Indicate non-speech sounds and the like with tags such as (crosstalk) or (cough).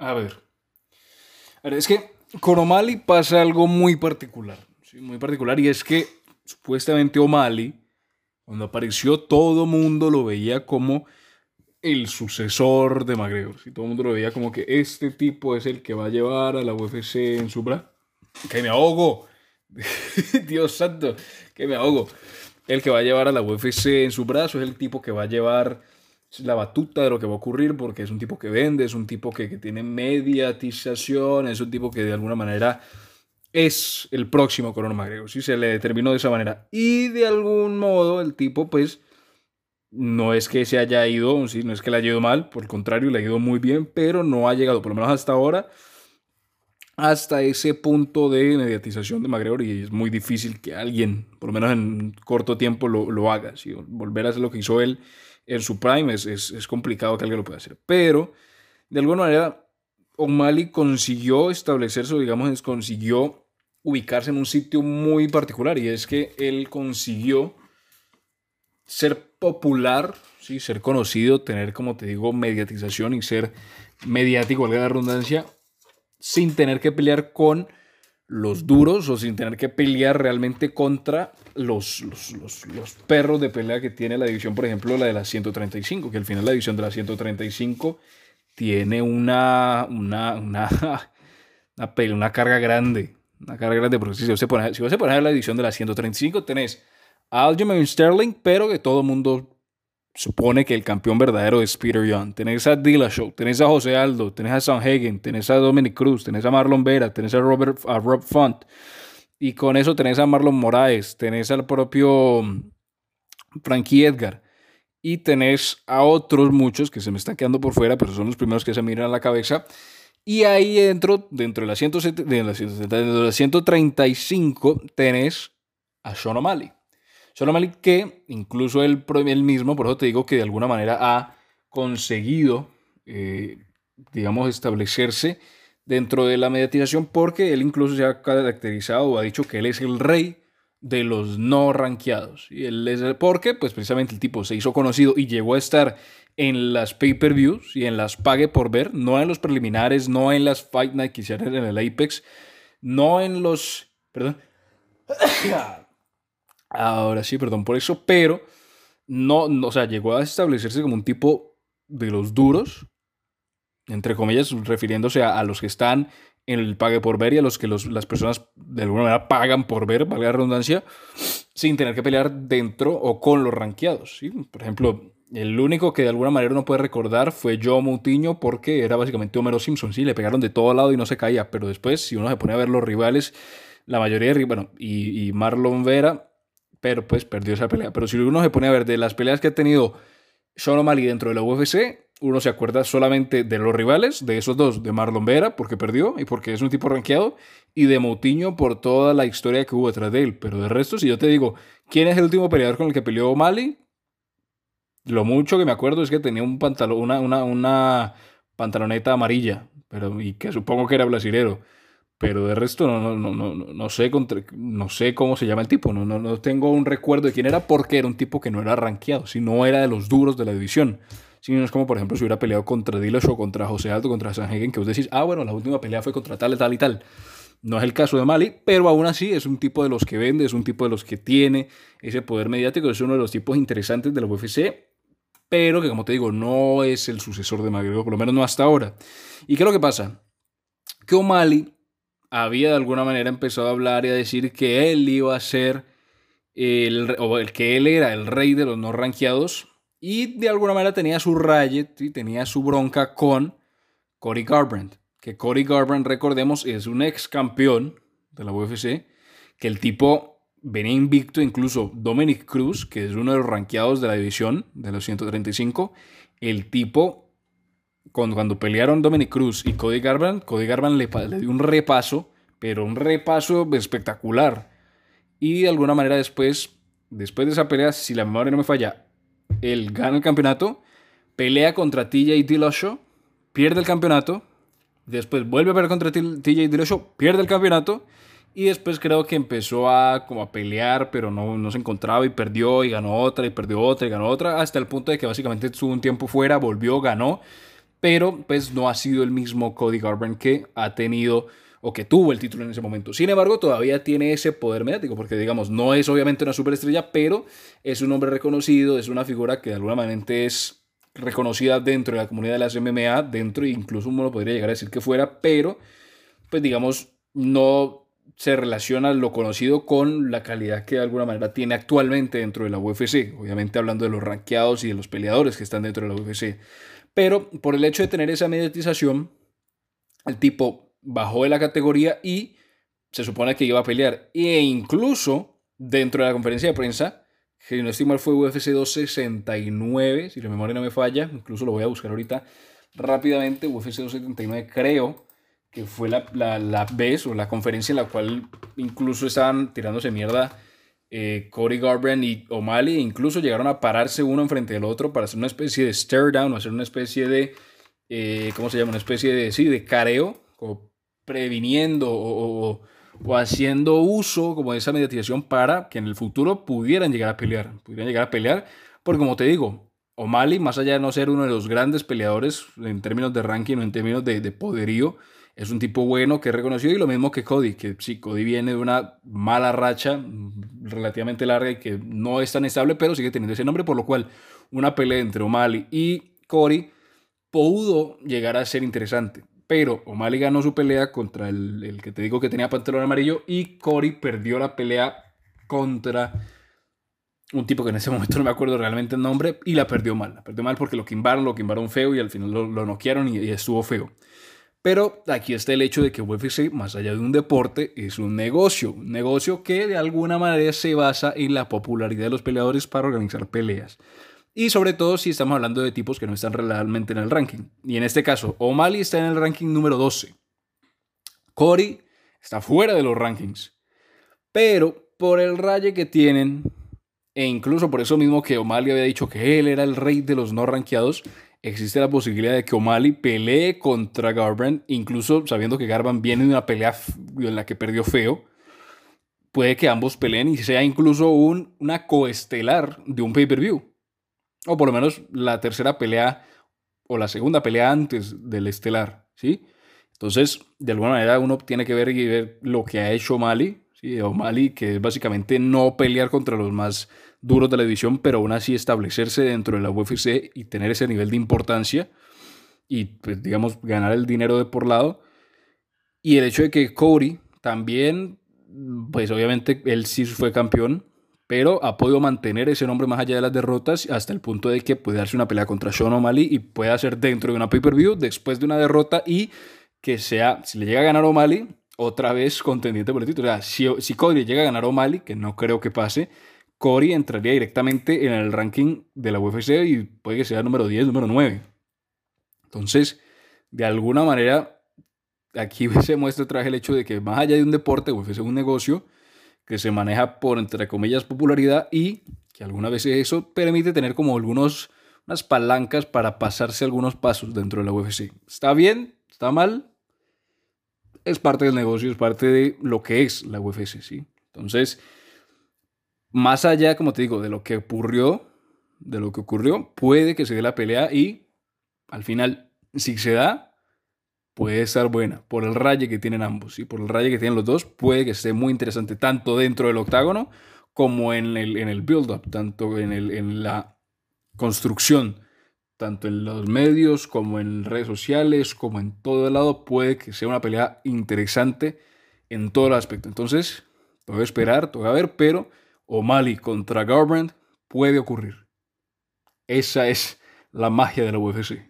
A ver. Es que con O'Malley pasa algo muy particular. ¿sí? Muy particular. Y es que supuestamente O'Malley, cuando apareció, todo mundo lo veía como el sucesor de McGregor. Todo el mundo lo veía como que este tipo es el que va a llevar a la UFC en su bra. Que me ahogo. (laughs) Dios santo, que me ahogo. El que va a llevar a la UFC en su brazo es el tipo que va a llevar la batuta de lo que va a ocurrir porque es un tipo que vende, es un tipo que, que tiene mediatización, es un tipo que de alguna manera es el próximo Conor McGregor, ¿sí? Se le determinó de esa manera. Y de algún modo el tipo, pues, no es que se haya ido, ¿sí? no es que le haya ido mal, por el contrario, le ha ido muy bien, pero no ha llegado, por lo menos hasta ahora, hasta ese punto de mediatización de McGregor y es muy difícil que alguien, por lo menos en corto tiempo, lo, lo haga. ¿sí? Volver a hacer lo que hizo él en su prime es, es, es complicado que alguien lo pueda hacer. Pero, de alguna manera, O'Malley consiguió establecerse, digamos, consiguió ubicarse en un sitio muy particular y es que él consiguió ser popular, ¿sí? ser conocido, tener, como te digo, mediatización y ser mediático, valga la redundancia, sin tener que pelear con los duros o sin tener que pelear realmente contra los, los, los, los, perros de pelea que tiene la división, por ejemplo, la de la 135, que al final la división de la 135 tiene una, una, una, (laughs) una, pelea, una carga grande. Una carga grande, porque si vas a poner la división de la 135, tenés a Aljamain Sterling, pero que todo el mundo supone que el campeón verdadero es Peter Young. Tenés a Dillashaw, tenés a José Aldo, tenés a Sanhagen, tenés a Dominic Cruz, tenés a Marlon Vera, tenés a, Robert, a Rob Font. Y con eso tenés a Marlon Moraes, tenés al propio mm, Frankie Edgar. Y tenés a otros muchos que se me están quedando por fuera, pero son los primeros que se miran a la cabeza. Y ahí dentro, dentro de la, 170, de la, 170, de la 135, tenés a Sean O'Malley. Sean O'Malley que incluso él, mismo, por eso te digo que de alguna manera ha conseguido, eh, digamos, establecerse dentro de la mediatización porque él incluso se ha caracterizado o ha dicho que él es el rey de los no rankeados. Y él es el, porque, pues precisamente el tipo se hizo conocido y llegó a estar en las pay-per-views y en las pague por ver, no en los preliminares, no en las Fight Night hicieron en el Apex, no en los... Perdón. (coughs) Ahora sí, perdón por eso, pero no, no, o sea, llegó a establecerse como un tipo de los duros, entre comillas, refiriéndose a, a los que están en el pague por ver y a los que los, las personas de alguna manera pagan por ver, valga la redundancia, sin tener que pelear dentro o con los ranqueados. ¿sí? Por ejemplo, el único que de alguna manera uno puede recordar fue Joe Moutinho porque era básicamente Homero Simpson, sí, le pegaron de todo lado y no se caía, pero después si uno se pone a ver los rivales, la mayoría de bueno, y, y Marlon Vera pero pues perdió esa pelea. Pero si uno se pone a ver de las peleas que ha tenido Sean O'Malley dentro de la UFC, uno se acuerda solamente de los rivales, de esos dos, de Marlon Vera, porque perdió y porque es un tipo rankeado, y de Moutinho por toda la historia que hubo detrás de él. Pero de resto, si yo te digo, ¿quién es el último peleador con el que peleó O'Malley? Lo mucho que me acuerdo es que tenía un pantalón, una, una, una pantaloneta amarilla, pero, y que supongo que era brasilero. Pero de resto no, no, no, no, sé, contra, no sé cómo se llama el tipo. No, no, no tengo un recuerdo de quién era porque era un tipo que no era rankeado, si no era de los duros de la división. Si no es como, por ejemplo, si hubiera peleado contra Dillashaw, contra José Aldo, contra Sanhagen, que vos decís, ah, bueno, la última pelea fue contra tal, tal y tal. No es el caso de Mali, pero aún así es un tipo de los que vende, es un tipo de los que tiene ese poder mediático, es uno de los tipos interesantes de la UFC, pero que, como te digo, no es el sucesor de McGregor, por lo menos no hasta ahora. ¿Y qué es lo que pasa? Que O'Malley había de alguna manera empezado a hablar y a decir que él iba a ser el, o el que él era el rey de los no rankeados y de alguna manera tenía su riot y tenía su bronca con Cody Garbrandt. Que Cody Garbrandt, recordemos, es un ex campeón de la UFC, que el tipo venía invicto, incluso Dominic Cruz, que es uno de los rankeados de la división de los 135, el tipo cuando, cuando pelearon Dominic Cruz y Cody Garbrandt, Cody Garbrandt le, le, dio un repaso, pero un repaso espectacular. Y de alguna manera después, después de esa pelea, si la memoria no me falla, él gana el campeonato, pelea contra TJ Dillashaw, pierde el campeonato, después vuelve a pelear contra TJ Dillashaw, pierde el campeonato, y después creo que empezó a, como a pelear, pero no, no se encontraba y perdió y ganó otra y perdió otra y ganó otra, hasta el punto de que básicamente estuvo un tiempo fuera, volvió, ganó pero pues no ha sido el mismo Cody Garbrandt que ha tenido o que tuvo el título en ese momento. Sin embargo, todavía tiene ese poder mediático, porque digamos, no es obviamente una superestrella, pero es un hombre reconocido, es una figura que de alguna manera es reconocida dentro de la comunidad de las MMA, dentro, incluso uno podría llegar a decir que fuera, pero pues digamos, no se relaciona lo conocido con la calidad que de alguna manera tiene actualmente dentro de la UFC, obviamente hablando de los ranqueados y de los peleadores que están dentro de la UFC. Pero por el hecho de tener esa mediatización, el tipo bajó de la categoría y se supone que iba a pelear. E incluso dentro de la conferencia de prensa, que no estoy mal fue UFC 269, si la memoria no me falla, incluso lo voy a buscar ahorita rápidamente, UFC 279 creo que fue la, la, la vez o la conferencia en la cual incluso estaban tirándose mierda eh, Cody Garbrandt y O'Malley, incluso llegaron a pararse uno enfrente del otro para hacer una especie de stare down o hacer una especie de, eh, ¿cómo se llama? Una especie de, sí, de careo, como previniendo o, o, haciendo uso como de esa mediatización para que en el futuro pudieran llegar a pelear, pudieran llegar a pelear, porque como te digo, O'Malley, más allá de no ser uno de los grandes peleadores en términos de ranking o en términos de, de poderío, es un tipo bueno que es reconocido y lo mismo que Cody, que sí, Cody viene de una mala racha mm, relativamente larga y que no es tan estable, pero sigue teniendo ese nombre, por lo cual una pelea entre O'Malley y Cody pudo llegar a ser interesante. Pero O'Malley ganó su pelea contra el, el, que te digo que tenía pantalón amarillo y Cody perdió la pelea contra un tipo que en ese (laughs) momento no me acuerdo realmente el nombre y la perdió mal. La perdió mal porque lo quimbaron, lo quimbaron feo y al final lo, lo noquearon y, y estuvo feo. Pero aquí está el hecho de que UFC, más allá de un deporte, es un negocio. Un negocio que de alguna manera se basa en la popularidad de los peleadores para organizar peleas. Y sobre todo si estamos hablando de tipos que no están realmente en el ranking. Y en este caso, O'Malley está en el ranking número 12. Cory está fuera de los rankings. Pero por el raye que tienen, e incluso por eso mismo que O'Malley había dicho que él era el rey de los no rankeados, existe la posibilidad de que O'Malley pelee contra Garbrandt, incluso sabiendo que Garbrandt viene de una pelea en la que perdió feo. Puede que ambos peleen y sea incluso un, una coestelar de un pay-per-view. O por lo menos la tercera pelea o la segunda pelea antes del estelar, ¿sí? Entonces, de alguna manera uno tiene que ver y ver lo que ha hecho O'Malley, ¿sí? O'Malley, que es básicamente no pelear contra los más duros de la división, pero aún así establecerse dentro de la UFC y tener ese nivel de importancia y, pues, digamos, ganar el dinero de por lado. Y el hecho de que Cody también, pues obviamente él sí fue campeón, pero ha podido mantener ese nombre más allá de las derrotas hasta el punto de que puede darse una pelea contra Sean O'Malley y puede hacer dentro de una pay-per-view después de una derrota y que sea, si le llega a ganar O'Malley, otra vez contendiente por el título. O sea, si, si Cody llega a ganar O'Malley, que no creo que pase, Cory entraría directamente en el ranking de la UFC y puede que sea número 10, número 9. Entonces, de alguna manera, aquí (laughs) se muestra otra vez el hecho de que más allá de un deporte, UFC es un negocio que se maneja por, entre comillas, popularidad y que algunas veces eso permite tener como algunos, unas palancas para pasarse algunos pasos dentro de la UFC. ¿Está bien? ¿Está mal? Es parte del negocio, es parte de lo que es la UFC, ¿sí? Entonces, más allá, como te digo, de lo que ocurrió, de lo que ocurrió, puede que se dé la pelea y al final, si se da, puede estar buena. Por el raye que tienen ambos, y por el raye que tienen los dos, puede que esté muy interesante, tanto dentro del octágono como en el, en el build-up, tanto en, el, en la construcción, tanto en los medios como en redes sociales, como en todo el lado, puede que sea una pelea interesante en todo el aspecto. Entonces, que esperar, que ver, pero O'Malley contra Garbrandt puede ocurrir. Esa es la magia de la UFC.